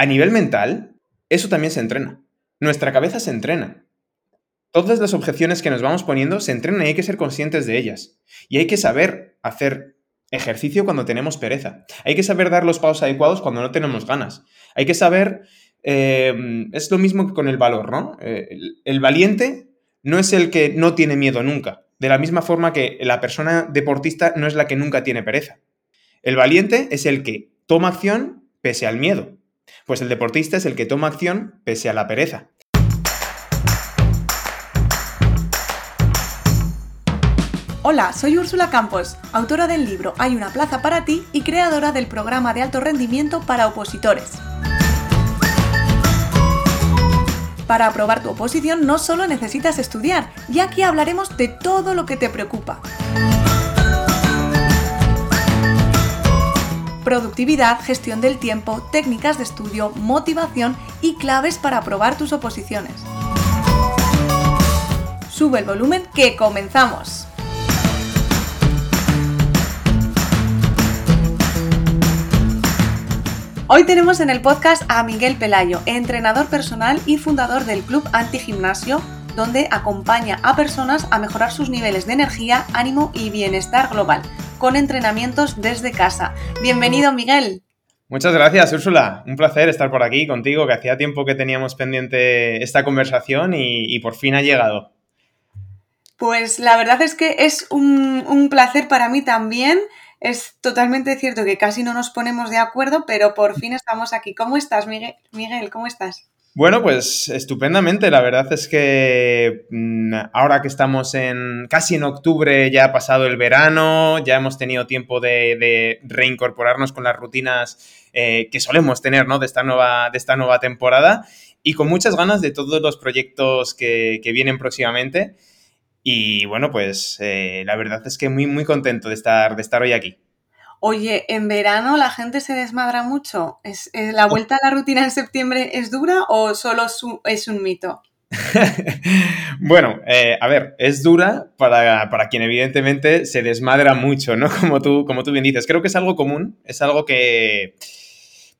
A nivel mental, eso también se entrena. Nuestra cabeza se entrena. Todas las objeciones que nos vamos poniendo se entrenan y hay que ser conscientes de ellas. Y hay que saber hacer ejercicio cuando tenemos pereza. Hay que saber dar los pasos adecuados cuando no tenemos ganas. Hay que saber... Eh, es lo mismo que con el valor, ¿no? Eh, el valiente no es el que no tiene miedo nunca. De la misma forma que la persona deportista no es la que nunca tiene pereza. El valiente es el que toma acción pese al miedo. Pues el deportista es el que toma acción pese a la pereza. Hola, soy Úrsula Campos, autora del libro Hay una plaza para ti y creadora del programa de alto rendimiento para opositores. Para aprobar tu oposición no solo necesitas estudiar, ya que hablaremos de todo lo que te preocupa. Productividad, gestión del tiempo, técnicas de estudio, motivación y claves para aprobar tus oposiciones. Sube el volumen que comenzamos. Hoy tenemos en el podcast a Miguel Pelayo, entrenador personal y fundador del Club Antigimnasio, donde acompaña a personas a mejorar sus niveles de energía, ánimo y bienestar global, con entrenamientos desde casa. Bienvenido, Miguel. Muchas gracias, Úrsula. Un placer estar por aquí contigo, que hacía tiempo que teníamos pendiente esta conversación y, por fin ha llegado. Pues la verdad es que es un, un placer para mí también es totalmente cierto que casi no nos ponemos de acuerdo, pero por fin estamos aquí. ¿Cómo estás, Miguel? Miguel, ¿cómo estás? Bueno, pues estupendamente. La verdad es que mm, ahora que estamos en casi en octubre, ya ha pasado el verano, ya hemos tenido tiempo de, reincorporarnos con las rutinas eh, que solemos tener, ¿no? De esta nueva, de esta nueva temporada y con muchas ganas de todos los proyectos que, vienen próximamente. Y bueno, pues eh, la verdad es que muy, muy contento de estar, de estar hoy aquí. Oye, ¿en verano la gente se desmadra mucho? ¿Es, ¿La vuelta a la rutina en septiembre es dura o solo es un mito? bueno, eh, a ver, es dura para, para, quien evidentemente se desmadra mucho, ¿no? Como tú, como tú bien dices. Creo que es algo común, es algo que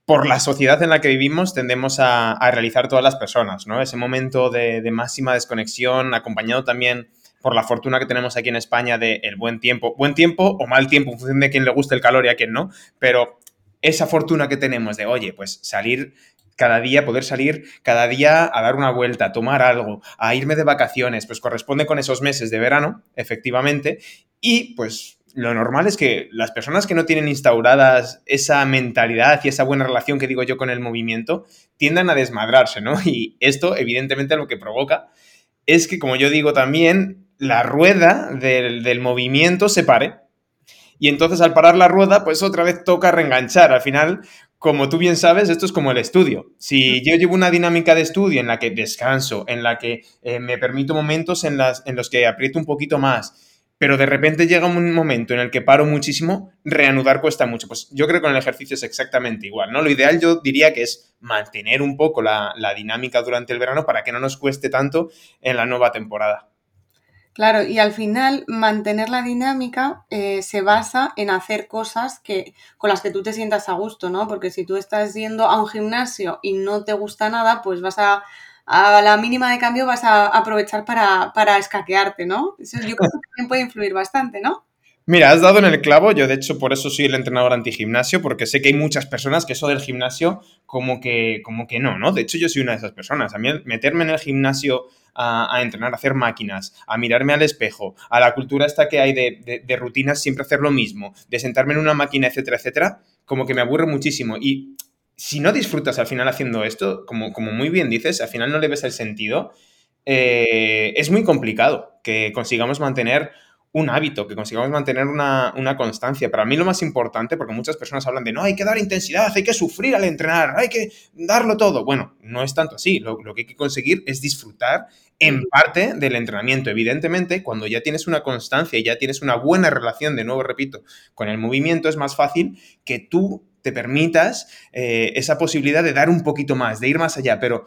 por la sociedad en la que vivimos tendemos a, realizar todas las personas, ¿no? Ese momento de, de máxima desconexión, acompañado también por la fortuna que tenemos aquí en España de el buen tiempo, buen tiempo o mal tiempo, en función de quién le guste el calor y a quién no, pero esa fortuna que tenemos de, oye, pues salir cada día, poder salir cada día a dar una vuelta, a tomar algo, a irme de vacaciones, pues corresponde con esos meses de verano, efectivamente, y pues lo normal es que las personas que no tienen instauradas esa mentalidad y esa buena relación que digo yo con el movimiento, tiendan a desmadrarse, ¿no? Y esto, evidentemente, lo que provoca es que, como yo digo también, la rueda del, movimiento se pare. Y entonces al parar la rueda, pues otra vez toca reenganchar. Al final, como tú bien sabes, esto es como el estudio. Si yo llevo una dinámica de estudio en la que descanso, en la que eh, me permito momentos en, las, en los que aprieto un poquito más, pero de repente llega un momento en el que paro muchísimo, reanudar cuesta mucho. Pues yo creo que con el ejercicio es exactamente igual, ¿no? Lo ideal yo diría que es mantener un poco la dinámica durante el verano para que no nos cueste tanto en la nueva temporada. Claro, y al final mantener la dinámica eh, se basa en hacer cosas que, con las que tú te sientas a gusto, ¿no? Porque si tú estás yendo a un gimnasio y no te gusta nada, pues vas a, a la mínima de cambio vas a aprovechar para, para escaquearte, ¿no? Eso yo creo que también puede influir bastante, ¿no? Mira, has dado en el clavo. Yo, de hecho, por eso soy el entrenador antigimnasio, porque sé que hay muchas personas que eso del gimnasio, como que, como que no, ¿no? De hecho, yo soy una de esas personas. A mí, meterme en el gimnasio a, entrenar, a hacer máquinas, a mirarme al espejo, a la cultura esta que hay de, rutinas, siempre hacer lo mismo, de sentarme en una máquina, etcétera, etcétera, como que me aburre muchísimo. Y si no disfrutas al final haciendo esto, como, como muy bien dices, al final no le ves el sentido, eh, es muy complicado que consigamos mantener un hábito, que consigamos mantener una, constancia. Para mí lo más importante, porque muchas personas hablan de, no, hay que dar intensidad, hay que sufrir al entrenar, hay que darlo todo. Bueno, no es tanto así. Lo, que hay que conseguir es disfrutar en parte del entrenamiento. Evidentemente, cuando ya tienes una constancia y ya tienes una buena relación, de nuevo repito, con el movimiento, es más fácil que tú te permitas eh, esa posibilidad de dar un poquito más, de ir más allá. Pero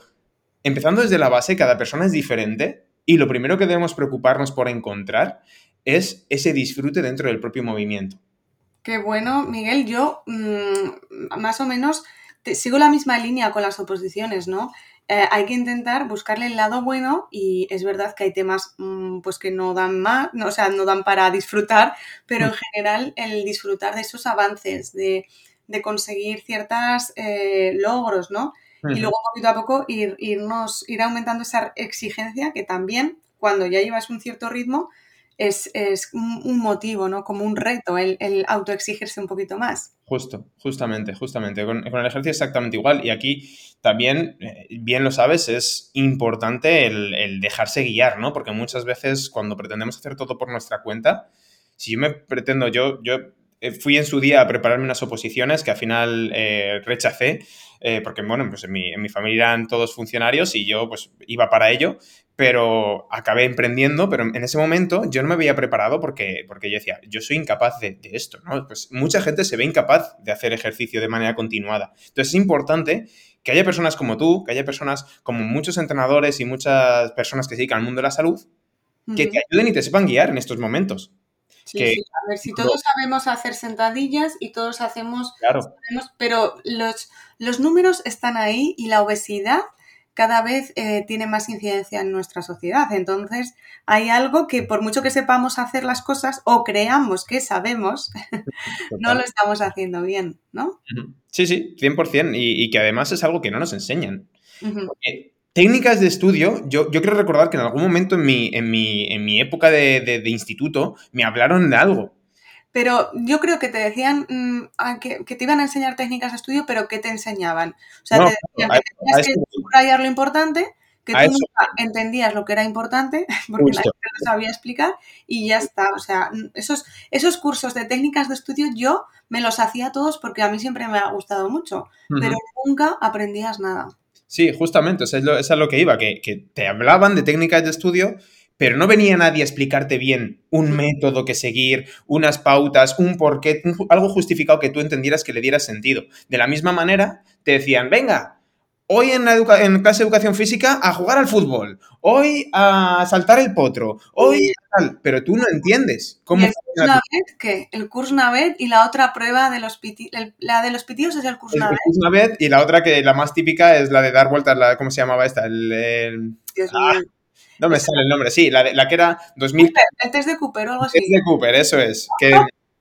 empezando desde la base, cada persona es diferente y lo primero que debemos preocuparnos por encontrar es ese disfrute dentro del propio movimiento. Qué bueno, Miguel. Yo mm, más o menos sigo la misma línea con las oposiciones, ¿no? Eh, hay que intentar buscarle el lado bueno y es verdad que hay temas mm, pues que no dan más, no, o sea, no dan para disfrutar, pero en mm. general el disfrutar de esos avances, de, conseguir ciertos eh, logros, ¿no? Y luego poquito a poco ir, irnos, ir aumentando esa exigencia que también cuando ya llevas un cierto ritmo es, un motivo, ¿no? Como un reto el, el autoexigirse un poquito más. Justo, justamente, justamente. Con, el ejercicio exactamente igual. Y aquí también, eh, bien lo sabes, es importante el, dejarse guiar, ¿no? Porque muchas veces cuando pretendemos hacer todo por nuestra cuenta, si yo me pretendo, yo, yo eh, fui en su día a prepararme unas oposiciones que al final eh, rechacé, porque bueno, pues en mi, en mi, familia eran todos funcionarios y yo pues iba para ello, pero acabé emprendiendo, pero en ese momento yo no me había preparado porque, porque yo decía, yo soy incapaz de, esto, ¿no? Pues mucha gente se ve incapaz de hacer ejercicio de manera continuada. Entonces es importante que haya personas como tú, que haya personas como muchos entrenadores y muchas personas que se dedican al mundo de la salud, que te ayuden y te sepan guiar en estos momentos. Sí, A ver, si todos sabemos hacer sentadillas y todos hacemos... Claro. pero los, los números están ahí y la obesidad cada vez eh, tiene más incidencia en nuestra sociedad. Entonces, hay algo que por mucho que sepamos hacer las cosas o creamos que sabemos, no lo estamos haciendo bien, ¿no? Sí, sí, 100%. Y, y que además es algo que no nos enseñan. técnicas de estudio, yo, yo, quiero recordar que en algún momento en mi, en mi, en mi época de, de instituto me hablaron de algo pero yo creo que te decían mm, que, te iban a enseñar técnicas de estudio, pero ¿qué te enseñaban? O sea, te decían que tenías que subrayar lo importante, que tú nunca entendías lo que era importante, porque la gente no sabía explicar, y ya está. O sea, esos, esos cursos de técnicas de estudio yo me los hacía todos porque a mí siempre me ha gustado mucho, pero nunca aprendías nada. Sí, justamente, o sea, es, lo, lo que iba, que, que te hablaban de técnicas de estudio, pero no venía nadie a explicarte bien un método que seguir, unas pautas, un porqué, algo justificado que tú entendieras que le diera sentido. De la misma manera, te decían, venga, hoy en, la en clase de educación física a jugar al fútbol, hoy a saltar el potro, hoy tal, pero tú no entiendes cómo... ¿Y el curso Navet qué? El curso Navet y la otra prueba de los pitidos, la de los pitidos es el curso Navet. El curso Navet y la otra que la más típica es la de dar vueltas, la, ¿cómo se llamaba esta? El... No me sale el nombre, sí, la, la que era 2000. el test de Cooper o algo así. El test de Cooper, eso es. Que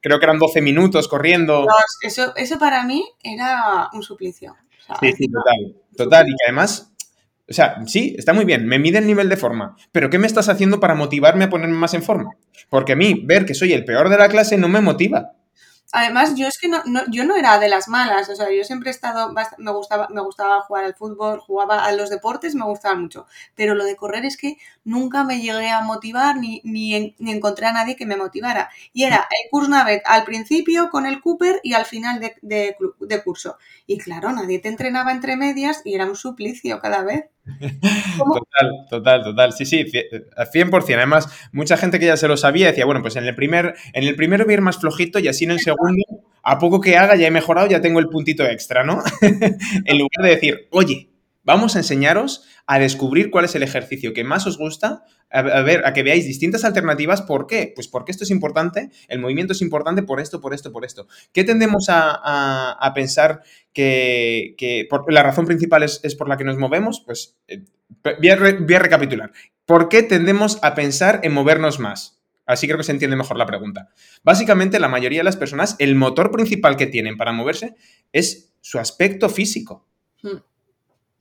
creo que eran 12 minutos corriendo. eso, eso para mí era un suplicio. sí, sí, total. Total. Y que además o sea, sí, está muy bien, me mide el nivel de forma, pero ¿qué me estás haciendo para motivarme a ponerme más en forma? Porque a mí ver que soy el peor de la clase no me motiva. Además, yo es que no, yo no era de las malas, o sea, yo siempre he estado, me gustaba, me gustaba jugar al fútbol, jugaba a los deportes, me gustaba mucho, pero lo de correr es que nunca me llegué a motivar ni, ni, ni encontré a nadie que me motivara. Y era el curso Navet al principio con el Cooper y al final de, de, de curso. Y claro, nadie te entrenaba entre medias y era un suplicio cada vez. Total, total, total. Sí, sí, 100%. Además, mucha gente que ya se lo sabía decía, bueno, pues en el primer, en el primero voy a ir más flojito y así en el segundo, a poco que haga, ya he mejorado, ya tengo el puntito extra, ¿no? en lugar de decir, oye, vamos a enseñaros a descubrir cuál es el ejercicio que más os gusta, a, ver, a que veáis distintas alternativas. ¿Por qué? Pues porque esto es importante, el movimiento es importante por esto, por esto, por esto. ¿Qué tendemos a, pensar que, la razón principal es, por la que nos movemos? Pues eh, voy, a recapitular. ¿Por qué tendemos a pensar en movernos más? Así creo que se entiende mejor la pregunta. Básicamente, la mayoría de las personas, el motor principal que tienen para moverse es su aspecto físico. Hmm.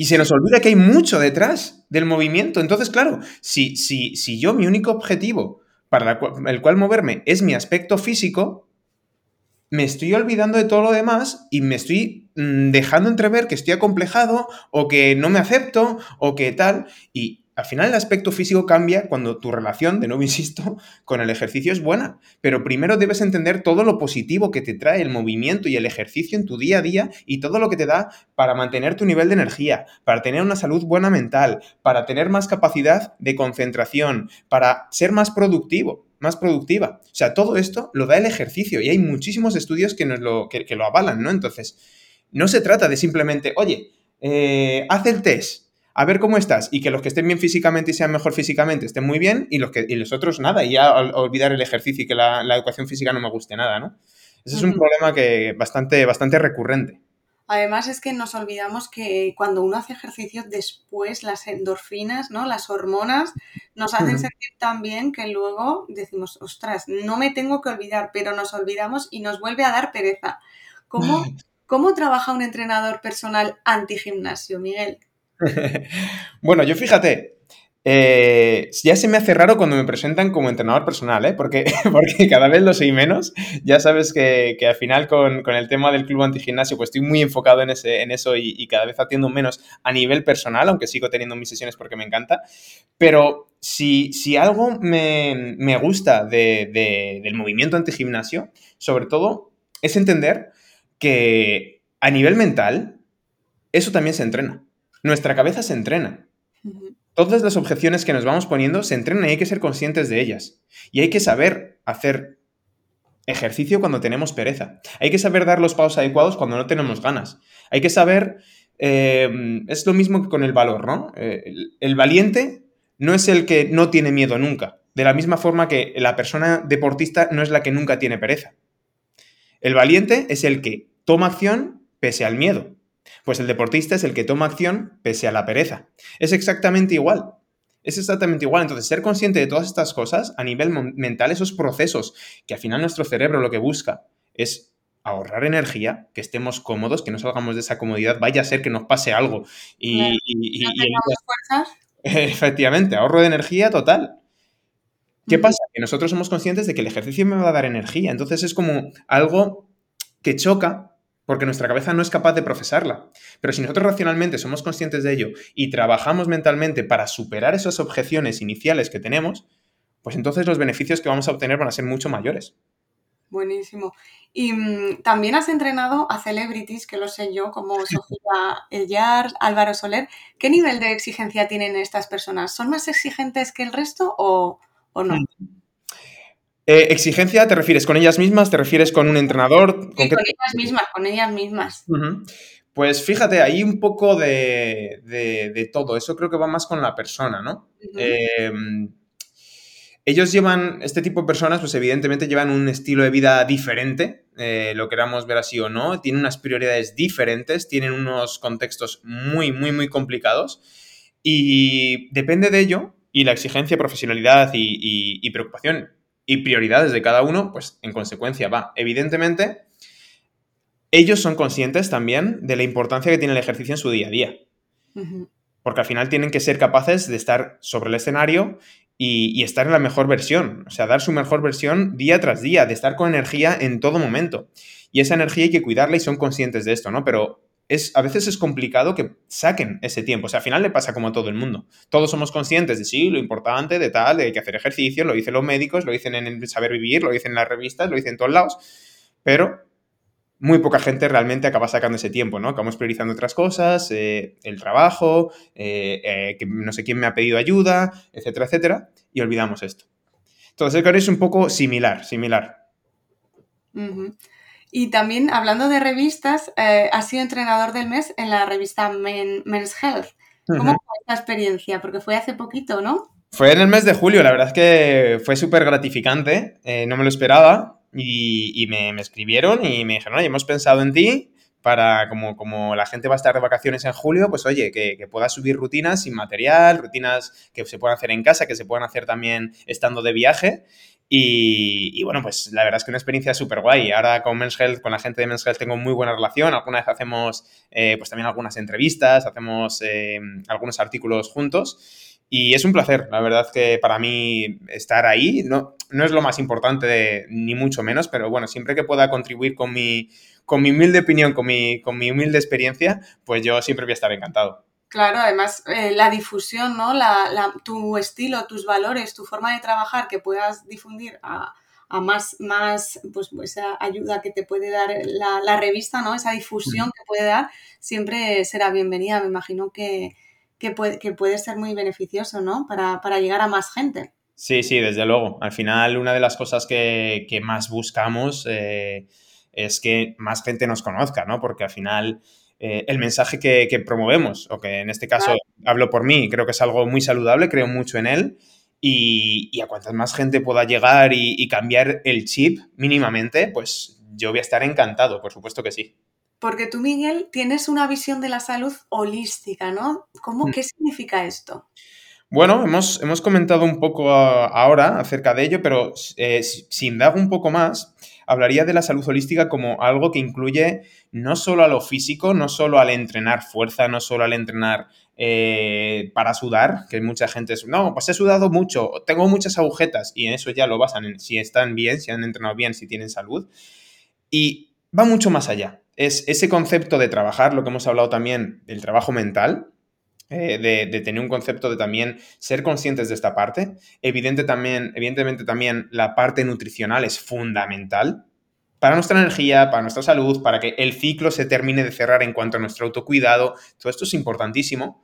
Y se nos olvida que hay mucho detrás del movimiento. Entonces, claro, si, si, si yo mi único objetivo para el cual moverme es mi aspecto físico, me estoy olvidando de todo lo demás y me estoy mm, dejando entrever que estoy acomplejado o que no me acepto o que tal. Y al final el aspecto físico cambia cuando tu relación, de nuevo insisto, con el ejercicio es buena. Pero primero debes entender todo lo positivo que te trae el movimiento y el ejercicio en tu día a día y todo lo que te da para mantener tu nivel de energía, para tener una salud buena mental, para tener más capacidad de concentración, para ser más productivo más productiva. O sea, todo esto lo da el ejercicio y hay muchísimos estudios que, nos lo, que, lo avalan, ¿no? Entonces, no se trata de simplemente, oye, eh, haz el test, a ver cómo estás y que los que estén bien físicamente y sean mejor físicamente estén muy bien y los, que, y los otros nada, y ya olvidar el ejercicio y que la, educación física no me guste nada, ¿no? Ese es un problema que bastante, bastante recurrente. Además es que nos olvidamos que cuando uno hace ejercicio después las endorfinas, ¿no? Las hormonas nos hacen sentir tan bien que luego decimos, ostras, no me tengo que olvidar, pero nos olvidamos y nos vuelve a dar pereza. ¿Cómo, cómo trabaja un entrenador personal anti-gimnasio, Miguel? bueno, yo fíjate, eh, ya se me hace raro cuando me presentan como entrenador personal, ¿eh? porque, porque cada vez lo soy menos. Ya sabes que, al final con, el tema del club antigimnasio pues estoy muy enfocado en, ese, en eso y, cada vez atiendo menos a nivel personal, aunque sigo teniendo mis sesiones porque me encanta. Pero si, si algo me, gusta del movimiento antigimnasio, sobre todo, es entender que a nivel mental, eso también se entrena. Nuestra cabeza se entrena. Todas las objeciones que nos vamos poniendo se entrenan y hay que ser conscientes de ellas. Y hay que saber hacer ejercicio cuando tenemos pereza. Hay que saber dar los pasos adecuados cuando no tenemos ganas. Hay que saber... Eh, es lo mismo que con el valor, ¿no? Eh, el, valiente no es el que no tiene miedo nunca. De la misma forma que la persona deportista no es la que nunca tiene pereza. El valiente es el que toma acción pese al miedo. Pues el deportista es el que toma acción pese a la pereza. Es exactamente igual. Es exactamente igual. Entonces, ser consciente de todas estas cosas a nivel mental, esos procesos que al final nuestro cerebro lo que busca es ahorrar energía, que estemos cómodos, que no salgamos de esa comodidad, vaya a ser que nos pase algo. Y, Efectivamente, ahorro de energía total. ¿Qué pasa? Que nosotros somos conscientes de que el ejercicio me va a dar energía. Entonces es como algo que choca porque nuestra cabeza no es capaz de procesarla. Pero si nosotros racionalmente somos conscientes de ello y trabajamos mentalmente para superar esas objeciones iniciales que tenemos, pues entonces los beneficios que vamos a obtener van a ser mucho mayores. Buenísimo. Y mm, también has entrenado a celebrities, que lo sé yo, como Sofía Ellar, Álvaro Soler. ¿Qué nivel de exigencia tienen estas personas? ¿Son más exigentes que el resto o, o no? Mm. Eh, ¿Exigencia te refieres con ellas mismas? ¿Te refieres con un entrenador? ¿Con, ellas mismas, con ellas mismas. Pues fíjate, hay un poco de, todo. Eso creo que va más con la persona, ¿no? Em, ellos llevan, este tipo de personas, pues evidentemente llevan un estilo de vida diferente, eh, lo queramos ver así o no, tienen unas prioridades diferentes, tienen unos contextos muy, muy, muy complicados y depende de ello y la exigencia, profesionalidad y preocupación y prioridades de cada uno, pues en consecuencia va. Evidentemente, ellos son conscientes también de la importancia que tiene el ejercicio en su día a día. Porque al final tienen que ser capaces de estar sobre el escenario y, estar en la mejor versión. O sea, dar su mejor versión día tras día, de estar con energía en todo momento. Y esa energía hay que cuidarla y son conscientes de esto, ¿no? Pero a veces es complicado que saquen ese tiempo. O sea, al final le pasa como a todo el mundo. Todos somos conscientes de sí, lo importante, de tal, de que hacer ejercicio, lo dicen los médicos, lo dicen en el saber vivir, lo dicen en las revistas, lo dicen en todos lados, pero muy poca gente realmente acaba sacando ese tiempo, ¿no? Acabamos priorizando otras cosas, eh, el trabajo, eh, eh, que no sé quién me ha pedido ayuda, etcétera, etcétera, y olvidamos esto. Entonces, creo que es un poco similar, similar. Y también, hablando de revistas, eh, has sido entrenador del mes en la revista Men's Health. ¿Cómo fue esta experiencia? Porque fue hace poquito, ¿no? Fue en el mes de julio, la verdad es que fue súper gratificante, eh, no me lo esperaba y, me, escribieron y me dijeron, oye, hemos pensado en ti para, como, como la gente va a estar de vacaciones en julio, pues oye, que, que puedas subir rutinas sin material, rutinas que se puedan hacer en casa, que se puedan hacer también estando de viaje y, bueno, pues la verdad es que una experiencia súper guay. Ahora con Men's Health, con la gente de Men's Health tengo muy buena relación. Alguna vez hacemos eh, pues también algunas entrevistas, hacemos eh, algunos artículos juntos. Y es un placer, la verdad que para mí estar ahí no, no es lo más importante, ni mucho menos, pero bueno, siempre que pueda contribuir con mi, con mi humilde opinión, con mi, con mi humilde experiencia, pues yo siempre voy a estar encantado. Claro, además eh, la difusión, ¿no? La, tu estilo, tus valores, tu forma de trabajar que puedas difundir a, más, más pues, pues, esa ayuda que te puede dar la, revista, ¿no? Esa difusión que puede dar, siempre será bienvenida. Me imagino que, puede, que puede ser muy beneficioso, ¿no? Para, llegar a más gente. Sí, sí, desde luego. Al final, una de las cosas que, más buscamos eh, es que más gente nos conozca, ¿no? Porque al final eh, el mensaje que, promovemos, o que en este caso hablo por mí, creo que es algo muy saludable, creo mucho en él. Y, a cuantas más gente pueda llegar y, cambiar el chip mínimamente, pues yo voy a estar encantado, por supuesto que sí. Porque tú, Miguel, tienes una visión de la salud holística, ¿no? ¿Cómo, Mm. ¿Qué significa esto? Bueno, hemos, hemos comentado un poco ahora acerca de ello, pero eh, si, si indago un poco más, hablaría de la salud holística como algo que incluye no solo a lo físico, no solo al entrenar fuerza, no solo al entrenar eh, para sudar, que mucha gente es, no, pues he sudado mucho, tengo muchas agujetas, y en eso ya lo basan en si están bien, si han entrenado bien, si tienen salud. Y va mucho más allá. Es ese concepto de trabajar, lo que hemos hablado también del trabajo mental, eh, de, tener un concepto de también ser conscientes de esta parte. Evidente también, evidentemente también la parte nutricional es fundamental para nuestra energía, para nuestra salud, para que el ciclo se termine de cerrar en cuanto a nuestro autocuidado. Todo esto es importantísimo.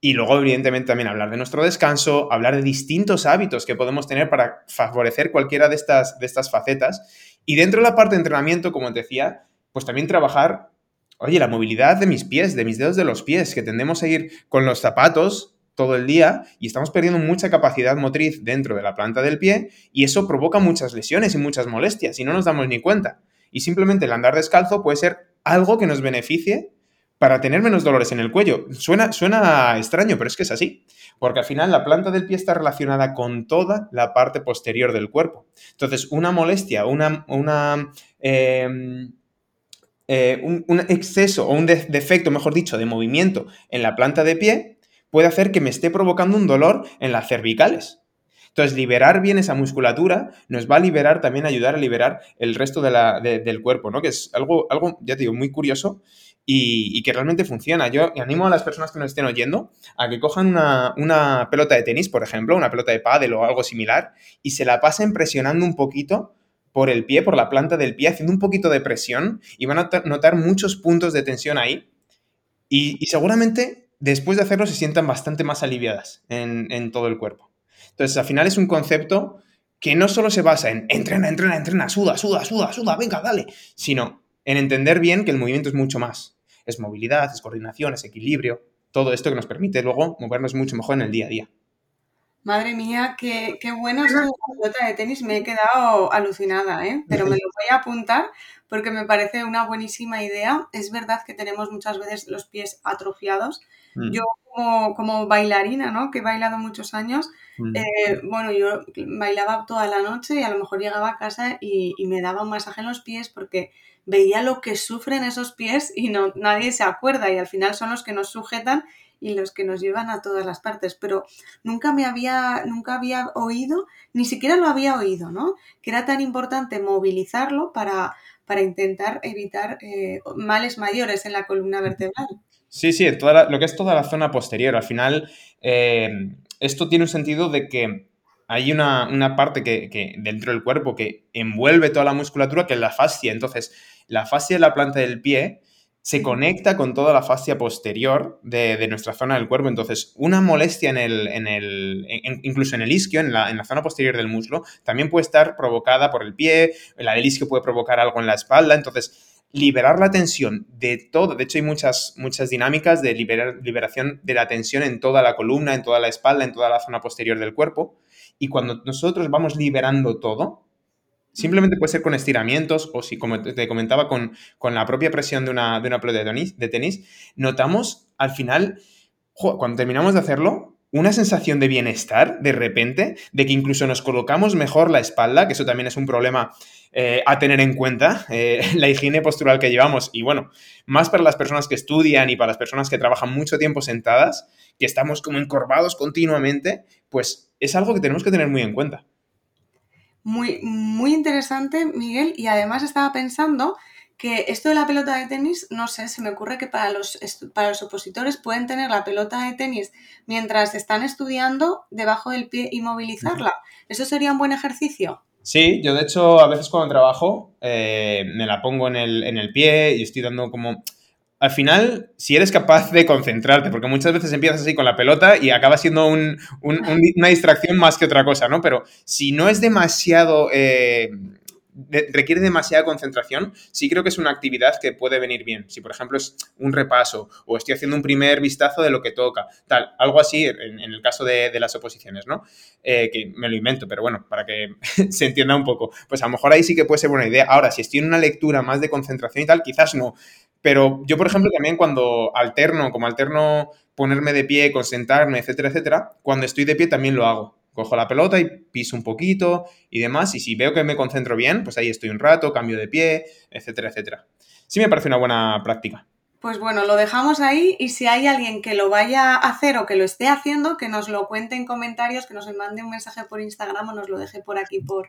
Y luego, evidentemente, también hablar de nuestro descanso, hablar de distintos hábitos que podemos tener para favorecer cualquiera de estas, de estas facetas. Y dentro de la parte de entrenamiento, como te decía, pues también trabajar oye, la movilidad de mis pies, de mis dedos de los pies, que tendemos a ir con los zapatos todo el día y estamos perdiendo mucha capacidad motriz dentro de la planta del pie y eso provoca muchas lesiones y muchas molestias y no nos damos ni cuenta. Y simplemente el andar descalzo puede ser algo que nos beneficie para tener menos dolores en el cuello. Suena, suena extraño, pero es que es así. Porque al final la planta del pie está relacionada con toda la parte posterior del cuerpo. Entonces, una molestia, una, una eh, eh, un, exceso o un de defecto, mejor dicho, de movimiento en la planta de pie puede hacer que me esté provocando un dolor en las cervicales. Entonces, liberar bien esa musculatura nos va a liberar, también ayudar a liberar el resto de la, de, del cuerpo, ¿no? Que es algo, algo, ya te digo, muy curioso y, y, que realmente funciona. Yo animo a las personas que nos estén oyendo a que cojan una, una pelota de tenis, por ejemplo, una pelota de pádel o algo similar, y se la pasen presionando un poquito por el pie, por la planta del pie, haciendo un poquito de presión y van a notar muchos puntos de tensión ahí. Y, seguramente después de hacerlo se sientan bastante más aliviadas en, en, todo el cuerpo. Entonces, al final es un concepto que no solo se basa en entrena, entrena, entrena, suda, suda, suda, suda, venga, dale, sino en entender bien que el movimiento es mucho más. Es movilidad, es coordinación, es equilibrio, todo esto que nos permite luego movernos mucho mejor en el día a día. Madre mía, qué, qué bueno es la pelota de tenis. Me he quedado alucinada, ¿eh? Pero me lo voy a apuntar porque me parece una buenísima idea. Es verdad que tenemos muchas veces los pies atrofiados. Mm. Yo como, como, bailarina, ¿no? Que he bailado muchos años, mm. eh, bueno, yo bailaba toda la noche y a lo mejor llegaba a casa y, y, me daba un masaje en los pies porque veía lo que sufren esos pies y no, nadie se acuerda y al final son los que nos sujetan y los que nos llevan a todas las partes, pero nunca me había, nunca había oído, ni siquiera lo había oído, ¿no? Que era tan importante movilizarlo para, para intentar evitar eh, males mayores en la columna vertebral. Sí, sí, lo que es toda la zona posterior. Al final, eh, esto tiene un sentido de que hay una, una parte que, que, dentro del cuerpo que envuelve toda la musculatura, que es la fascia. Entonces, la fascia de la planta del pie se conecta con toda la fascia posterior de, de, nuestra zona del cuerpo. Entonces, una molestia en el, en el en, incluso en el isquio, en la, en la, zona posterior del muslo, también puede estar provocada por el pie, la del isquio puede provocar algo en la espalda. Entonces, liberar la tensión de todo, de hecho hay muchas, muchas dinámicas de liberar, liberación de la tensión en toda la columna, en toda la espalda, en toda la zona posterior del cuerpo. Y cuando nosotros vamos liberando todo, Simplemente puede ser con estiramientos o si, como te comentaba, con, con la propia presión de una, de una pelota de tenis, notamos al final, cuando terminamos de hacerlo, una sensación de bienestar de repente, de que incluso nos colocamos mejor la espalda, que eso también es un problema eh, a tener en cuenta, eh, la higiene postural que llevamos. Y bueno, más para las personas que estudian y para las personas que trabajan mucho tiempo sentadas, que estamos como encorvados continuamente, pues es algo que tenemos que tener muy en cuenta. Muy, muy interesante, Miguel, y además estaba pensando que esto de la pelota de tenis, no sé, se me ocurre que para los, para los opositores pueden tener la pelota de tenis mientras están estudiando debajo del pie y movilizarla. ¿Eso sería un buen ejercicio? Sí, yo de hecho a veces cuando trabajo eh, me la pongo en el, en el pie y estoy dando como al final, si eres capaz de concentrarte, porque muchas veces empiezas así con la pelota y acaba siendo un, un, un, una distracción más que otra cosa, ¿no? Pero si no es demasiado... Eh, requiere demasiada concentración, sí creo que es una actividad que puede venir bien. Si, por ejemplo, es un repaso o estoy haciendo un primer vistazo de lo que toca, tal, algo así en, el caso de, de, las oposiciones, ¿no? Eh, que me lo invento, pero bueno, para que se entienda un poco, pues a lo mejor ahí sí que puede ser buena idea. Ahora, si estoy en una lectura más de concentración y tal, quizás no, pero yo, por ejemplo, también cuando alterno, como alterno ponerme de pie, concentrarme, etcétera, etcétera, cuando estoy de pie también lo hago. Cojo la pelota y piso un poquito y demás, y si veo que me concentro bien, pues ahí estoy un rato, cambio de pie, etcétera, etcétera. Sí me parece una buena práctica. Pues bueno, lo dejamos ahí y si hay alguien que lo vaya a hacer o que lo esté haciendo, que nos lo cuente en comentarios, que nos mande un mensaje por Instagram o nos lo deje por aquí por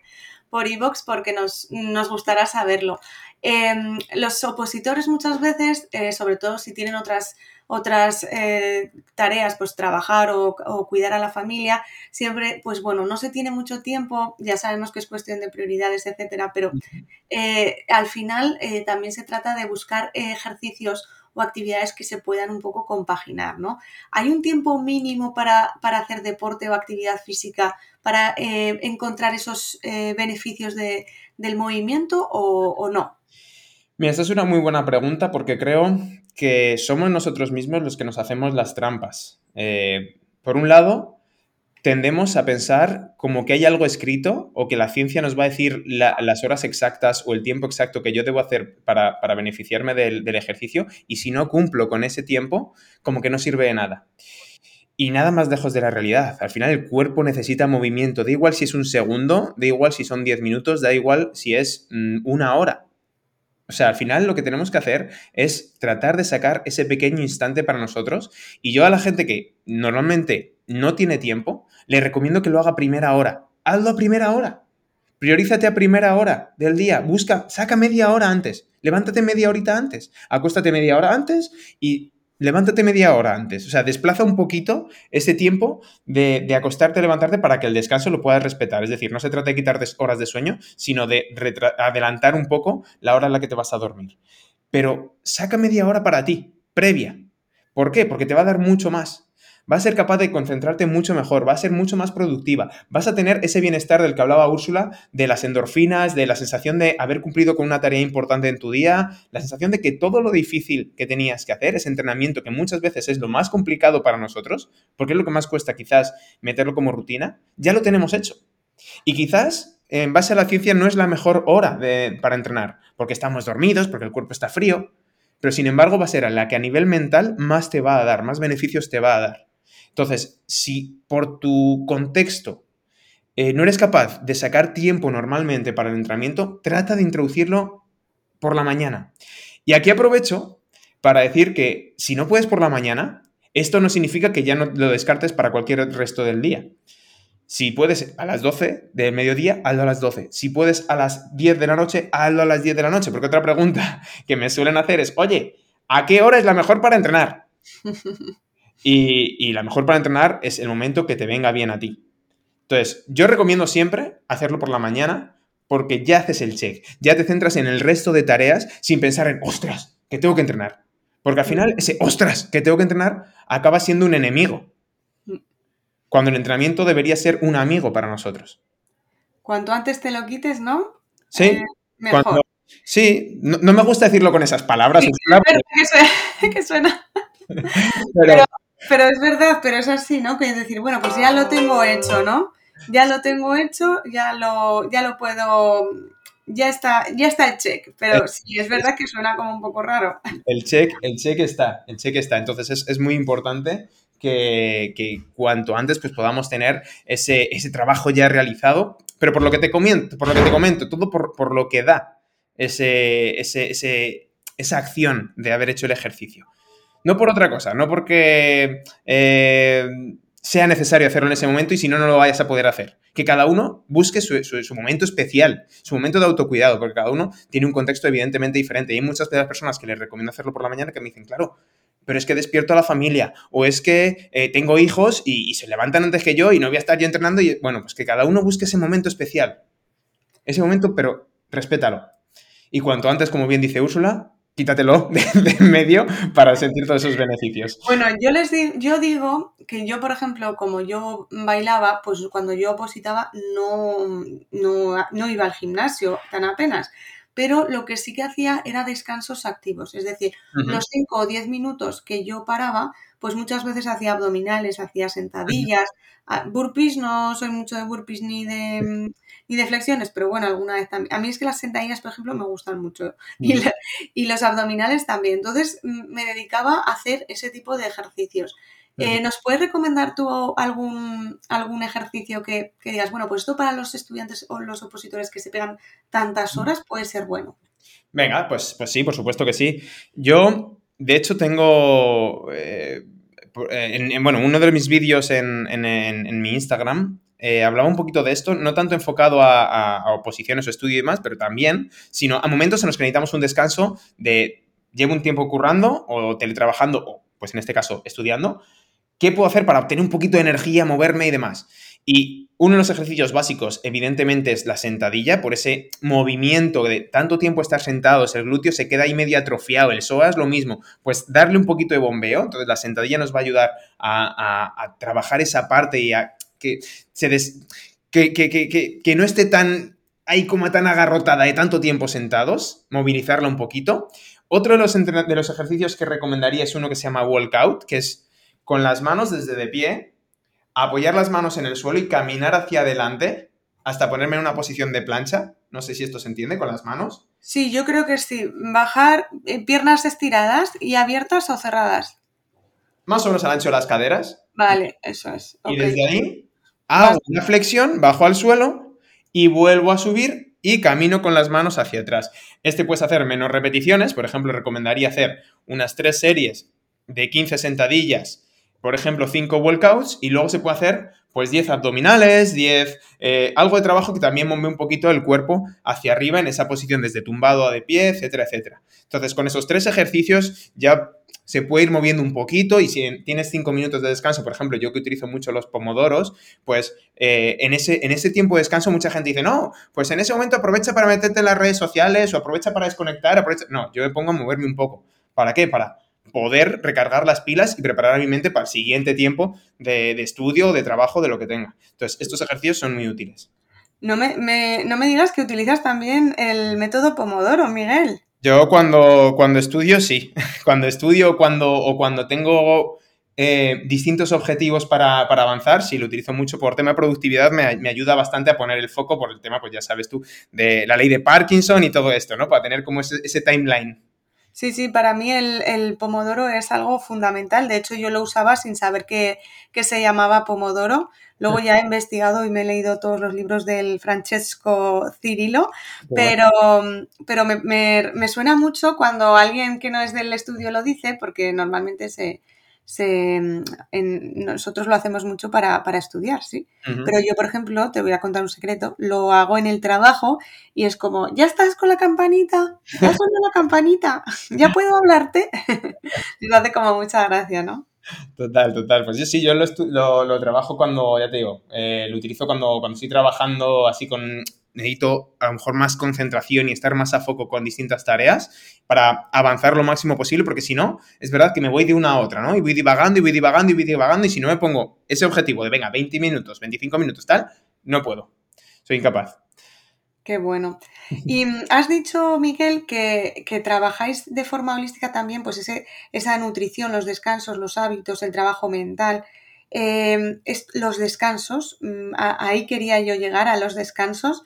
por iVoox porque nos, nos, gustará saberlo. Em, los opositores muchas veces, eh, sobre todo si tienen otras, otras eh, tareas, pues trabajar o, cuidar a la familia, siempre, pues bueno, no se tiene mucho tiempo, ya sabemos que es cuestión de prioridades, etcétera, pero eh, al final también se trata de buscar ejercicios o actividades que se puedan un poco compaginar, ¿no? ¿Hay un tiempo mínimo para, hacer deporte o actividad física para eh, encontrar esos eh, beneficios del movimiento o, no? Mira, esta es una muy buena pregunta porque creo que somos nosotros mismos los que nos hacemos las trampas. Eh, por un lado, tendemos a pensar como que hay algo escrito o que la ciencia nos va a decir las horas exactas o el tiempo exacto que yo debo hacer para, beneficiarme del, ejercicio y si no cumplo con ese tiempo, como que no sirve de nada. Y nada más lejos de la realidad. Al final el cuerpo necesita movimiento. Da igual si es un segundo, da igual si son 10 minutos, da igual si es mm, una hora. O sea, al final lo que tenemos que hacer es tratar de sacar ese pequeño instante para nosotros. Y yo a la gente que normalmente no tiene tiempo, le recomiendo que lo haga a primera hora. Hazlo a primera hora. Priorízate a primera hora del día. Busca, saca media hora antes. Levántate media horita antes. Acuéstate media hora antes y levántate media hora antes. O sea, desplaza un poquito ese tiempo de, de, acostarte, levantarte para que el descanso lo puedas respetar. Es decir, no se trata de quitarte horas de sueño, sino de adelantar un poco la hora en la que te vas a dormir. Pero saca media hora para ti, previa. ¿Por qué? Porque te va a dar mucho más vas a ser capaz de concentrarte mucho mejor, va a ser mucho más productiva, vas a tener ese bienestar del que hablaba Úrsula, de las endorfinas, de la sensación de haber cumplido con una tarea importante en tu día, la sensación de que todo lo difícil que tenías que hacer, ese entrenamiento que muchas veces es lo más complicado para nosotros, porque es lo que más cuesta quizás meterlo como rutina, ya lo tenemos hecho. Y quizás en base a la ciencia no es la mejor hora para entrenar, porque estamos dormidos, porque el cuerpo está frío, pero sin embargo va a ser la que a nivel mental más te va a dar, más beneficios te va a dar. Entonces, si por tu contexto eh, no eres capaz de sacar tiempo normalmente para el entrenamiento, trata de introducirlo por la mañana. Y aquí aprovecho para decir que si no puedes por la mañana, esto no significa que ya no lo descartes para cualquier resto del día. Si puedes a las 12 del mediodía, hazlo a las 12. Si puedes a las 10 de la noche, hazlo a las 10 de la noche. Porque otra pregunta que me suelen hacer es, oye, ¿a qué hora es la mejor para entrenar? Y, la mejor para entrenar es el momento que te venga bien a ti. Entonces, yo recomiendo siempre hacerlo por la mañana porque ya haces el check, ya te centras en el resto de tareas sin pensar en, ostras, que tengo que entrenar. Porque al final ese, ostras, que tengo que entrenar, acaba siendo un enemigo. Cuando el entrenamiento debería ser un amigo para nosotros. Cuanto antes te lo quites, ¿no? Sí. Eh, mejor. sí, no, me gusta decirlo con esas palabras. que suena. pero, pero es verdad, pero es así, ¿no? Que es decir, bueno, pues ya lo tengo hecho, ¿no? Ya lo tengo hecho, ya lo, ya lo puedo, ya está, ya está el check. Pero sí, es verdad que suena como un poco raro. El check, el check está, el check está. Entonces es, muy importante que, cuanto antes pues, podamos tener ese, ese, trabajo ya realizado. Pero por lo que te comento, por lo que te comento, todo por, por lo que da ese, ese, ese, esa acción de haber hecho el ejercicio. No por otra cosa, no porque eh, sea necesario hacerlo en ese momento y si no, no lo vayas a poder hacer. Que cada uno busque su, momento especial, su momento de autocuidado, porque cada uno tiene un contexto evidentemente diferente. Y hay muchas de las personas que les recomiendo hacerlo por la mañana que me dicen, claro, pero es que despierto a la familia, o es que eh, tengo hijos y, y, se levantan antes que yo y no voy a estar yo entrenando. Y bueno, pues que cada uno busque ese momento especial. Ese momento, pero respétalo. Y cuanto antes, como bien dice Úrsula, quítatelo de, en medio para sentir todos esos beneficios. Bueno, yo les yo digo que yo, por ejemplo, como yo bailaba, pues cuando yo opositaba no, no, iba al gimnasio tan apenas. pero lo que sí que hacía era descansos activos, es decir, los 5 o 10 minutos que yo paraba, pues muchas veces hacía abdominales, hacía sentadillas, ah, burpees, no soy mucho de burpees ni de, mm, ni de flexiones, pero bueno, alguna vez también. A mí es que las sentadillas, por ejemplo, me gustan mucho y, y los abdominales también. Entonces mm, me dedicaba a hacer ese tipo de ejercicios. Eh, ¿Nos puedes recomendar tú algún, algún ejercicio que, digas, bueno, pues esto para los estudiantes o los opositores que se pegan tantas horas puede ser bueno? Venga, pues, pues sí, por supuesto que sí. Yo, de hecho, tengo, eh, en, bueno, uno de mis vídeos en, mi Instagram eh, hablaba un poquito de esto, no tanto enfocado a, a, oposiciones o estudio y demás, pero también, sino a momentos en los que necesitamos un descanso de llevo un tiempo currando o teletrabajando o, pues en este caso, estudiando, ¿Qué puedo hacer para obtener un poquito de energía, moverme y demás? Y uno de los ejercicios básicos, evidentemente, es la sentadilla, por ese movimiento de tanto tiempo estar sentados, el glúteo se queda ahí medio atrofiado, el psoas lo mismo, pues darle un poquito de bombeo, entonces la sentadilla nos va a ayudar a, trabajar esa parte y a que, se que, que, no esté tan ahí como tan agarrotada de tanto tiempo sentados, movilizarla un poquito. Otro de los, de los ejercicios que recomendaría es uno que se llama walkout, que es con las manos desde de pie, apoyar las manos en el suelo y caminar hacia adelante hasta ponerme en una posición de plancha. No sé si esto se entiende con las manos. Sí, yo creo que sí. Bajar eh, piernas estiradas y abiertas o cerradas. Más o menos al ancho de las caderas. Vale, eso es. Y desde ahí hago una flexión, bajo al suelo y vuelvo a subir y camino con las manos hacia atrás. Este puedes hacer menos repeticiones, por ejemplo, recomendaría hacer unas tres series de 15 sentadillas por ejemplo, 5 walkouts y luego se puede hacer pues 10 abdominales, 10, eh, algo de trabajo que también mueve un poquito el cuerpo hacia arriba en esa posición desde tumbado a de pie, etcétera, etcétera. Entonces, con esos tres ejercicios ya se puede ir moviendo un poquito y si tienes 5 minutos de descanso, por ejemplo, yo que utilizo mucho los pomodoros, pues eh, en, ese, en ese tiempo de descanso mucha gente dice, no, pues en ese momento aprovecha para meterte en las redes sociales o aprovecha para desconectar, aprovecha... No, yo me pongo a moverme un poco. ¿Para qué? Para poder recargar las pilas y preparar a mi mente para el siguiente tiempo de, estudio o de trabajo de lo que tenga. Entonces, estos ejercicios son muy útiles. No me, no me digas que utilizas también el método Pomodoro, Miguel. Yo cuando, cuando estudio, sí. Cuando estudio cuando, o cuando tengo eh, distintos objetivos para, avanzar, sí, lo utilizo mucho por tema de productividad, me, ayuda bastante a poner el foco por el tema, pues ya sabes tú, de la ley de Parkinson y todo esto, ¿no? Para tener como ese timeline. Sí, sí, para mí el, pomodoro es algo fundamental. De hecho, yo lo usaba sin saber que, se llamaba pomodoro. Luego ya he investigado y me he leído todos los libros del Francesco Cirilo, pero, pero me, me, suena mucho cuando alguien que no es del estudio lo dice, porque normalmente se, se, nosotros lo hacemos mucho para, estudiar, ¿sí? Pero yo, por ejemplo, te voy a contar un secreto, lo hago en el trabajo y es como, ya estás con la campanita, ya suena la campanita, ya puedo hablarte. y lo hace como mucha gracia, ¿no? Total, total. Pues yo sí, yo lo, lo, trabajo cuando, ya te digo, eh, lo utilizo cuando, cuando estoy trabajando así con necesito a lo mejor más concentración y estar más a foco con distintas tareas para avanzar lo máximo posible, porque si no, es verdad que me voy de una a otra, ¿no? Y voy divagando y voy divagando y voy divagando y si no me pongo ese objetivo de, venga, 20 minutos, 25 minutos, tal, no puedo. Soy incapaz. Qué bueno. Y has dicho, Miguel, que, trabajáis de forma holística también, pues ese, esa nutrición, los descansos, los hábitos, el trabajo mental. Eh, los descansos, mm, ahí quería yo llegar a los descansos.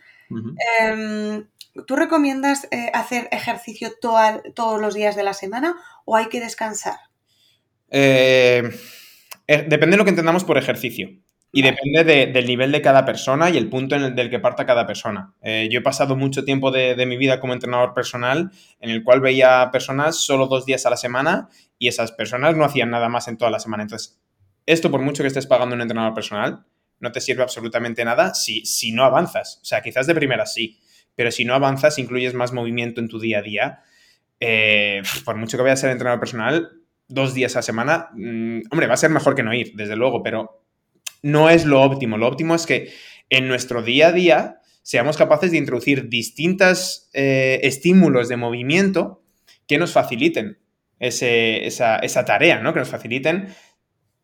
Em, ¿Tú recomiendas eh, hacer ejercicio todos los días de la semana o hay que descansar? Eh, eh, depende de lo que entendamos por ejercicio. Y depende del nivel de cada persona y el punto en el del que parta cada persona. yo he pasado mucho tiempo de, de, mi vida como entrenador personal en el cual veía personas solo dos días a la semana y esas personas no hacían nada más en toda la semana. Entonces, esto por mucho que estés pagando un entrenador personal, no te sirve absolutamente nada si, si no avanzas. O sea, quizás de primera sí, pero si no avanzas, incluyes más movimiento en tu día a día. Eh, por mucho que vayas a ser entrenador personal, dos días a semana, mm, hombre, va a ser mejor que no ir, desde luego, pero no es lo óptimo. Lo óptimo es que en nuestro día a día seamos capaces de introducir distintos eh, estímulos de movimiento que nos faciliten esa, esa, tarea, ¿no? Que nos faciliten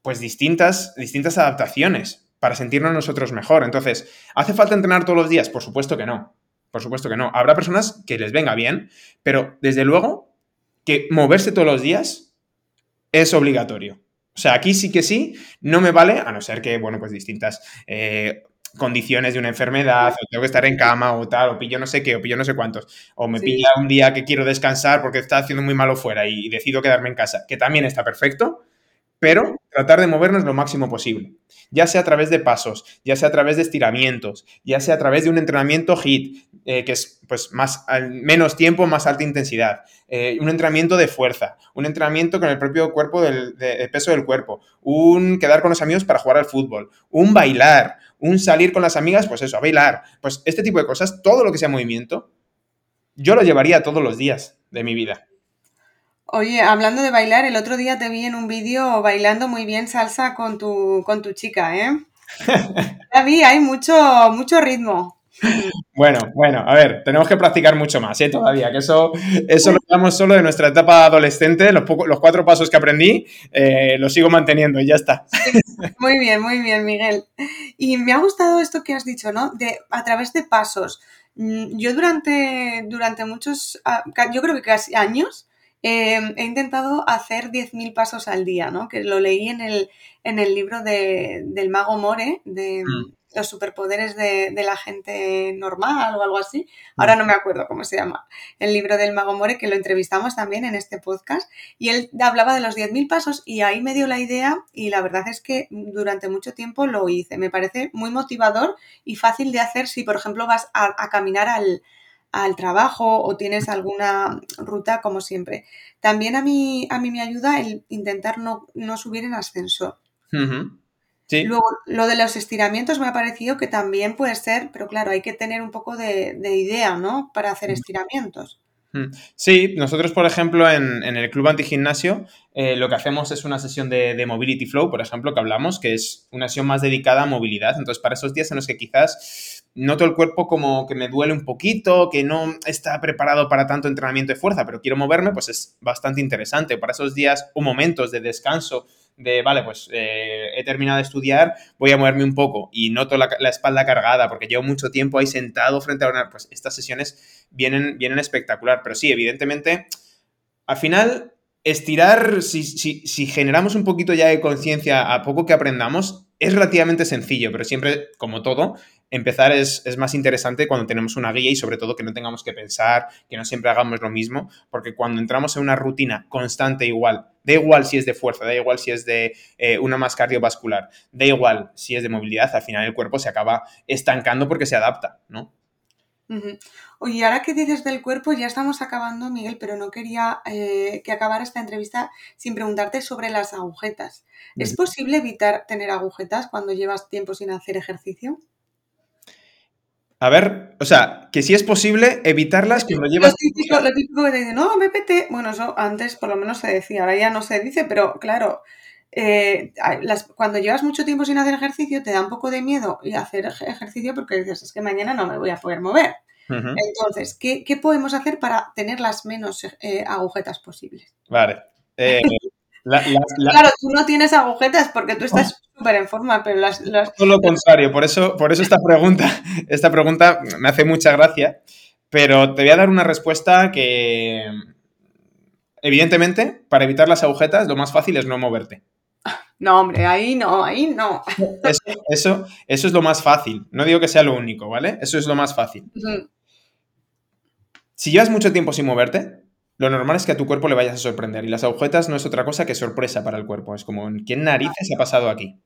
pues distintas, distintas adaptaciones para sentirnos nosotros mejor. Entonces, ¿hace falta entrenar todos los días? Por supuesto que no. por supuesto que no. Habrá personas que les venga bien, pero desde luego que moverse todos los días es obligatorio. O sea, aquí sí que sí, no me vale, a no ser que, bueno, pues distintas eh, condiciones de una enfermedad, o tengo que estar en cama o tal, o pillo no sé qué, o pillo no sé cuántos, o me pilla un día que quiero descansar porque está haciendo muy malo fuera y decido quedarme en casa, que también está perfecto, pero tratar de movernos lo máximo posible. Ya sea a través de pasos, ya sea a través de estiramientos, ya sea a través de un entrenamiento HIT, eh, que es pues más menos tiempo, más alta intensidad. Eh, un entrenamiento de fuerza, un entrenamiento con el propio cuerpo, del peso del cuerpo, un quedar con los amigos para jugar al fútbol, un bailar, un salir con las amigas, pues eso, a bailar. Pues este tipo de cosas, todo lo que sea movimiento, yo lo llevaría todos los días de mi vida. Oye, hablando de bailar, el otro día te vi en un vídeo bailando muy bien salsa con tu, con tu chica, ¿eh? ya vi, hay mucho, mucho ritmo. Bueno, bueno, a ver, tenemos que practicar mucho más, ¿eh? Todavía, que eso, eso lo llevamos solo de nuestra etapa adolescente, los, los cuatro pasos que aprendí, eh, los sigo manteniendo y ya está. muy bien, muy bien, Miguel. Y me ha gustado esto que has dicho, ¿no? De a través de pasos. Mm, yo durante, durante muchos, ah, yo creo que casi años, Em, he intentado hacer 10.000 pasos al día, ¿no? Que lo leí en el, en el libro de, del mago More, de mm. los superpoderes de, la gente normal o algo así. Mm. Ahora no me acuerdo cómo se llama. El libro del mago More, que lo entrevistamos también en este podcast. Y él hablaba de los 10.000 pasos y ahí me dio la idea y la verdad es que durante mucho tiempo lo hice. Me parece muy motivador y fácil de hacer si, por ejemplo, vas a caminar al al trabajo o tienes alguna ruta como siempre. También a mí, a mí me ayuda el intentar no, subir en ascensor. Luego, lo de los estiramientos me ha parecido que también puede ser, pero claro, hay que tener un poco de, idea, ¿no? Para hacer estiramientos. Sí, nosotros, por ejemplo, en, el Club Antigimnasio, eh, lo que hacemos es una sesión de, de, Mobility Flow, por ejemplo, que hablamos, que es una sesión más dedicada a movilidad. Entonces, para esos días en los que quizás noto el cuerpo como que me duele un poquito, que no está preparado para tanto entrenamiento de fuerza, pero quiero moverme, pues es bastante interesante. Para esos días o momentos de descanso, de, vale, pues eh, he terminado de estudiar, voy a moverme un poco y noto la, espalda cargada porque llevo mucho tiempo ahí sentado frente a una, pues estas sesiones vienen, vienen espectacular. Pero sí, evidentemente, al final, estirar, si, si generamos un poquito ya de conciencia a poco que aprendamos, es relativamente sencillo, pero siempre, como todo, empezar es, más interesante cuando tenemos una guía y sobre todo que no tengamos que pensar, que no siempre hagamos lo mismo, porque cuando entramos en una rutina constante igual, da igual si es de fuerza, da igual si es de eh, una más cardiovascular, da igual si es de movilidad, al final el cuerpo se acaba estancando porque se adapta, ¿no? Oye, ahora que dices del cuerpo, ya estamos acabando, Miguel, pero no quería eh, que acabara esta entrevista sin preguntarte sobre las agujetas. ¿Es posible evitar tener agujetas cuando llevas tiempo sin hacer ejercicio? A ver, o sea, que si es posible evitarlas cuando llevas... Lo típico, lo típico que te dicen, no, MPT, bueno, eso antes por lo menos se decía, ahora ya no se dice, pero claro, eh, cuando llevas mucho tiempo sin hacer ejercicio te da un poco de miedo y hacer ejercicio porque dices, es que mañana no me voy a poder mover. Entonces, ¿qué, podemos hacer para tener las menos eh, agujetas posibles? Vale. Eh, claro, tú no tienes agujetas porque tú estás súper en forma, pero las, Todo lo contrario, por eso, por eso esta pregunta, esta pregunta me hace mucha gracia, pero te voy a dar una respuesta que, evidentemente, para evitar las agujetas, lo más fácil es no moverte. No, hombre, ahí no, ahí no. Eso, eso, es lo más fácil. No digo que sea lo único, ¿vale? Eso es lo más fácil. Si llevas mucho tiempo sin moverte, lo normal es que a tu cuerpo le vayas a sorprender. Y las agujetas no es otra cosa que sorpresa para el cuerpo. Es como, ¿quién narices ha pasado aquí?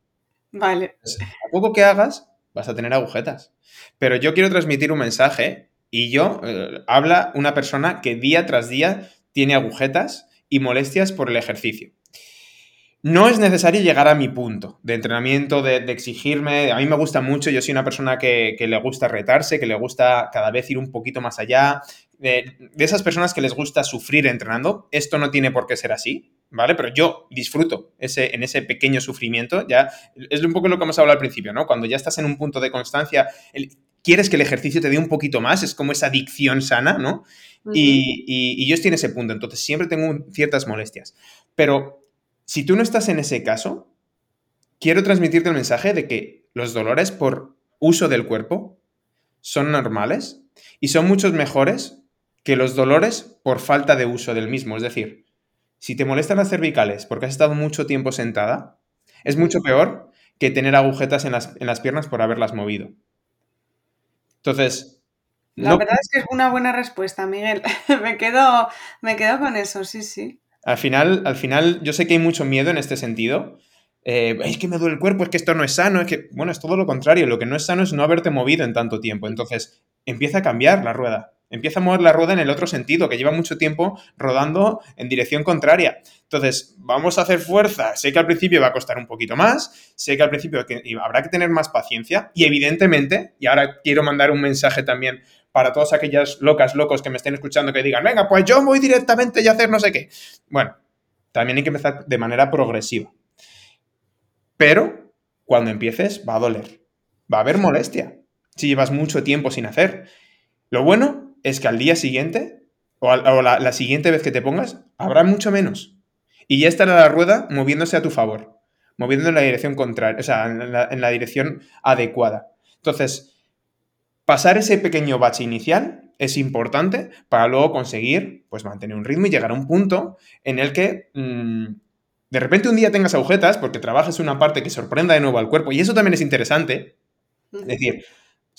Vale. a poco que hagas, vas a tener agujetas. Pero yo quiero transmitir un mensaje y yo, eh, habla una persona que día tras día tiene agujetas y molestias por el ejercicio. No es necesario llegar a mi punto de entrenamiento, de, exigirme. A mí me gusta mucho, yo soy una persona que, le gusta retarse, que le gusta cada vez ir un poquito más allá. De, esas personas que les gusta sufrir entrenando, esto no tiene por qué ser así, ¿vale? Pero yo disfruto ese, en ese pequeño sufrimiento. Ya es un poco lo que hemos hablado al principio, ¿no? Cuando ya estás en un punto de constancia, quieres que el ejercicio te dé un poquito más, es como esa adicción sana, ¿no? y, y, yo estoy en ese punto, entonces siempre tengo ciertas molestias. Pero si tú no estás en ese caso, quiero transmitirte el mensaje de que los dolores por uso del cuerpo son normales y son muchos mejores que los dolores por falta de uso del mismo. Es decir, si te molestan las cervicales porque has estado mucho tiempo sentada, es mucho peor que tener agujetas en las, piernas por haberlas movido. Entonces... La verdad es que es una buena respuesta, Miguel. me, quedo, me quedo con eso, sí, sí. Al final, al final, yo sé que hay mucho miedo en este sentido. Eh, es que me duele el cuerpo, es que esto no es sano, es que, bueno, es todo lo contrario. Lo que no es sano es no haberte movido en tanto tiempo. Entonces, empieza a cambiar la rueda. Empieza a mover la rueda en el otro sentido, que lleva mucho tiempo rodando en dirección contraria. Entonces, vamos a hacer fuerza. Sé que al principio va a costar un poquito más, sé que al principio habrá que tener más paciencia y evidentemente, y ahora quiero mandar un mensaje también para todas aquellas locas, locos que me estén escuchando que digan, venga, pues yo voy directamente y hacer no sé qué. Bueno, también hay que empezar de manera progresiva. Pero cuando empieces va a doler, va a haber molestia si llevas mucho tiempo sin hacer. Lo bueno es que al día siguiente, o, la, siguiente vez que te pongas, habrá mucho menos. Y ya estará la rueda moviéndose a tu favor, moviendo en la dirección contraria, o sea, en la, en la dirección adecuada. Entonces, pasar ese pequeño bache inicial es importante para luego conseguir, pues, mantener un ritmo y llegar a un punto en el que mm, de repente un día tengas agujetas porque trabajes una parte que sorprenda de nuevo al cuerpo. Y eso también es interesante. Es decir,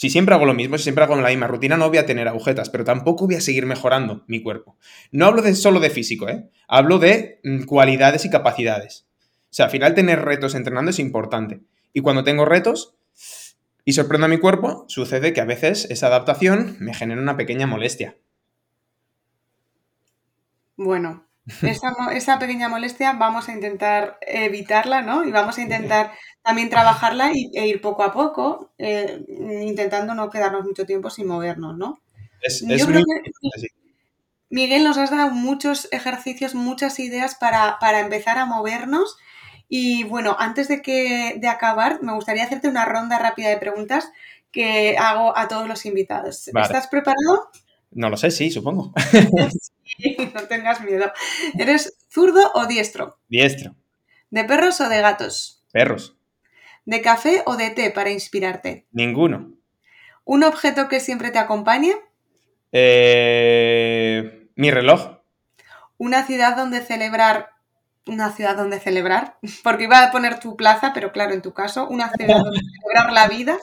si siempre hago lo mismo, si siempre hago la misma rutina, no voy a tener agujetas, pero tampoco voy a seguir mejorando mi cuerpo. No hablo de solo de físico, ¿eh? Hablo de mm, cualidades y capacidades. O sea, al final tener retos entrenando es importante. Y cuando tengo retos y sorprendo a mi cuerpo, sucede que a veces esa adaptación me genera una pequeña molestia. Bueno, esa, pequeña molestia vamos a intentar evitarla, ¿no? Y vamos a intentar también trabajarla y, e ir poco a poco, eh, intentando no quedarnos mucho tiempo sin movernos, ¿no? Yo creo que, Miguel, nos has dado muchos ejercicios, muchas ideas para, empezar a movernos. Y bueno, antes de, que, de acabar, me gustaría hacerte una ronda rápida de preguntas que hago a todos los invitados. ¿Estás preparado? No lo sé, sí, supongo. no tengas miedo. ¿Eres zurdo o diestro? Diestro. ¿De perros o de gatos? Perros. ¿De café o de té para inspirarte? Ninguno. ¿Un objeto que siempre te acompañe? Eh, mi reloj. ¿Una ciudad donde celebrar? Una ciudad donde celebrar, porque iba a poner tu plaza, pero claro, en tu caso, una ciudad donde celebrar la vida.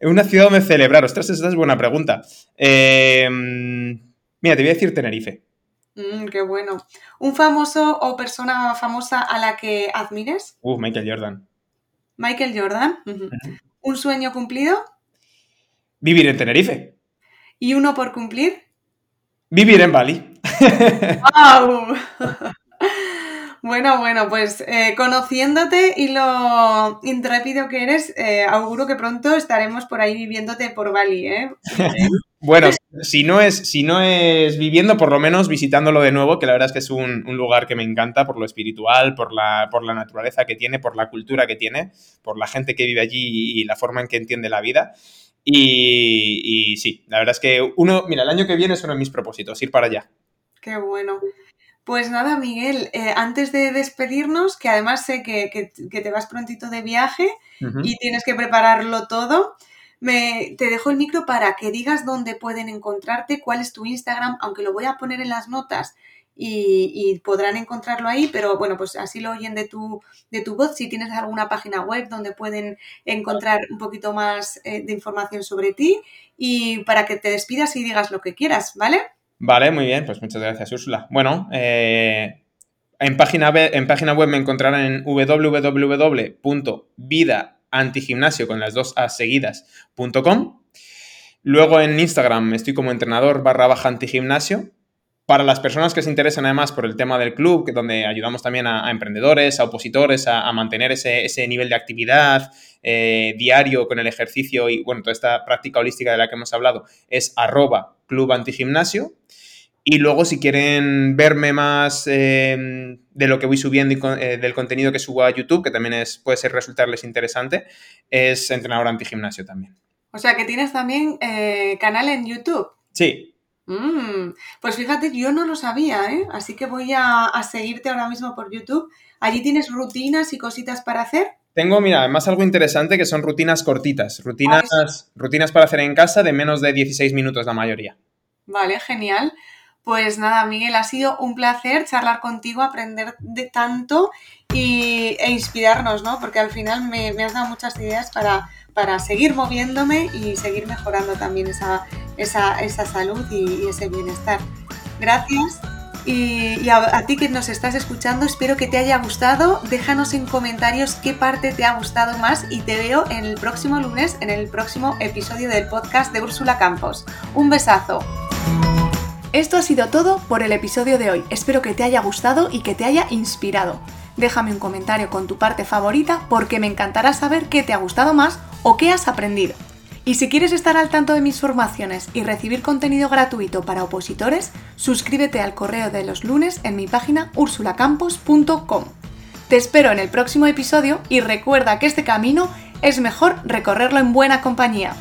Una ciudad donde celebrar. Ostras, esa es buena pregunta. Eh, mira, te voy a decir Tenerife. Mm, qué bueno. ¿Un famoso o persona famosa a la que admires? Uh, Michael Jordan. Michael Jordan. ¿Un sueño cumplido? Vivir en Tenerife. ¿Y uno por cumplir? Vivir en Bali. ¡Wow! Bueno, bueno, pues eh, conociéndote y lo intrépido que eres, eh, auguro que pronto estaremos por ahí viviéndote por Bali, ¿eh? bueno, si no, es, si no es viviendo, por lo menos visitándolo de nuevo, que la verdad es que es un, lugar que me encanta por lo espiritual, por la, por la naturaleza que tiene, por la cultura que tiene, por la gente que vive allí y, la forma en que entiende la vida. Y, y sí, la verdad es que uno, mira, el año que viene es uno de mis propósitos, ir para allá. Qué bueno. Pues nada, Miguel, eh, antes de despedirnos, que además sé que, te vas prontito de viaje y tienes que prepararlo todo, me, te dejo el micro para que digas dónde pueden encontrarte, cuál es tu Instagram, aunque lo voy a poner en las notas y, podrán encontrarlo ahí, pero bueno, pues así lo oyen de tu, de tu voz. Si tienes alguna página web donde pueden encontrar un poquito más eh, de información sobre ti y para que te despidas y digas lo que quieras, ¿vale? Vale, muy bien, pues muchas gracias, Úrsula. Bueno, eh, en, página web, en página web me encontrarán en www.vidaantigimnasio con las dos A seguidas.com. Luego en Instagram estoy como entrenador barra baja antigimnasio. Para las personas que se interesan además por el tema del club, donde ayudamos también a, emprendedores, a opositores, a, mantener ese, nivel de actividad eh, diario con el ejercicio y bueno, toda esta práctica holística de la que hemos hablado, es arroba club. Y luego, si quieren verme más em, de lo que voy subiendo y eh, del contenido que subo a YouTube, que también es, puede ser resultarles interesante, es entrenador antigimnasio también. O sea que tienes también eh, canal en YouTube. Sí. Mm, pues fíjate, yo no lo sabía, ¿eh? Así que voy a, seguirte ahora mismo por YouTube. ¿Allí tienes rutinas y cositas para hacer? Tengo, mira, además algo interesante que son rutinas cortitas, rutinas, ah, rutinas para hacer en casa de menos de 16 minutos la mayoría. Vale, genial. Pues nada, Miguel, ha sido un placer charlar contigo, aprender de tanto y, e inspirarnos, ¿no? Porque al final me, has dado muchas ideas para, para, seguir moviéndome y seguir mejorando también esa, esa, salud y, ese bienestar. Gracias. Y, a, a, ti que nos estás escuchando, espero que te haya gustado. Déjanos en comentarios qué parte te ha gustado más y te veo en el próximo lunes, en el próximo episodio del podcast de Úrsula Campos. Un besazo. Esto ha sido todo por el episodio de hoy. Espero que te haya gustado y que te haya inspirado. Déjame un comentario con tu parte favorita porque me encantará saber qué te ha gustado más o qué has aprendido. Y si quieres estar al tanto de mis formaciones y recibir contenido gratuito para opositores, suscríbete al correo de los lunes en mi página ursulacampos.com. Te espero en el próximo episodio y recuerda que este camino es mejor recorrerlo en buena compañía.